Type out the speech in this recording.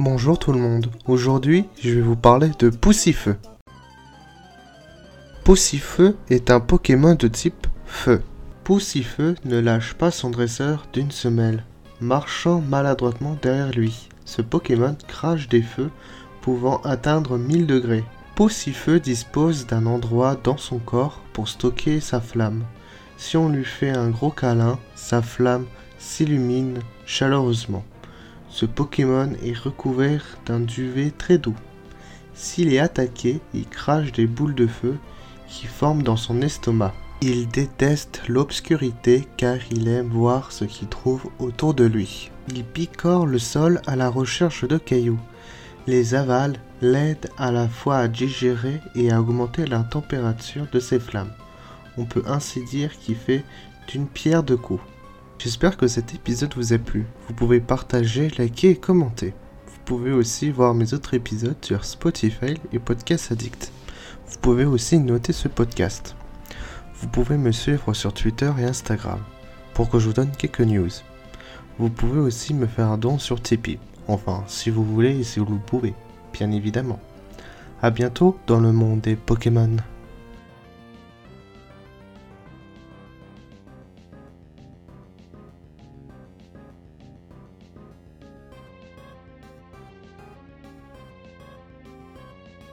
Bonjour tout le monde, aujourd'hui je vais vous parler de Poussifeu. Poussifeu est un Pokémon de type Feu. Poussifeu ne lâche pas son dresseur d'une semelle, marchant maladroitement derrière lui. Ce Pokémon crache des feux pouvant atteindre 1000 degrés. Poussifeu dispose d'un endroit dans son corps pour stocker sa flamme. Si on lui fait un gros câlin, sa flamme s'illumine chaleureusement. Ce Pokémon est recouvert d'un duvet très doux. S'il est attaqué, il crache des boules de feu qui forment dans son estomac. Il déteste l'obscurité car il aime voir ce qu'il trouve autour de lui. Il picore le sol à la recherche de cailloux. Les avales l'aident à la fois à digérer et à augmenter la température de ses flammes. On peut ainsi dire qu'il fait d'une pierre deux coups. J'espère que cet épisode vous a plu. Vous pouvez partager, liker et commenter. Vous pouvez aussi voir mes autres épisodes sur Spotify et Podcast Addict. Vous pouvez aussi noter ce podcast. Vous pouvez me suivre sur Twitter et Instagram pour que je vous donne quelques news. Vous pouvez aussi me faire un don sur Tipeee. Enfin, si vous voulez et si vous le pouvez, bien évidemment. A bientôt dans le monde des Pokémon.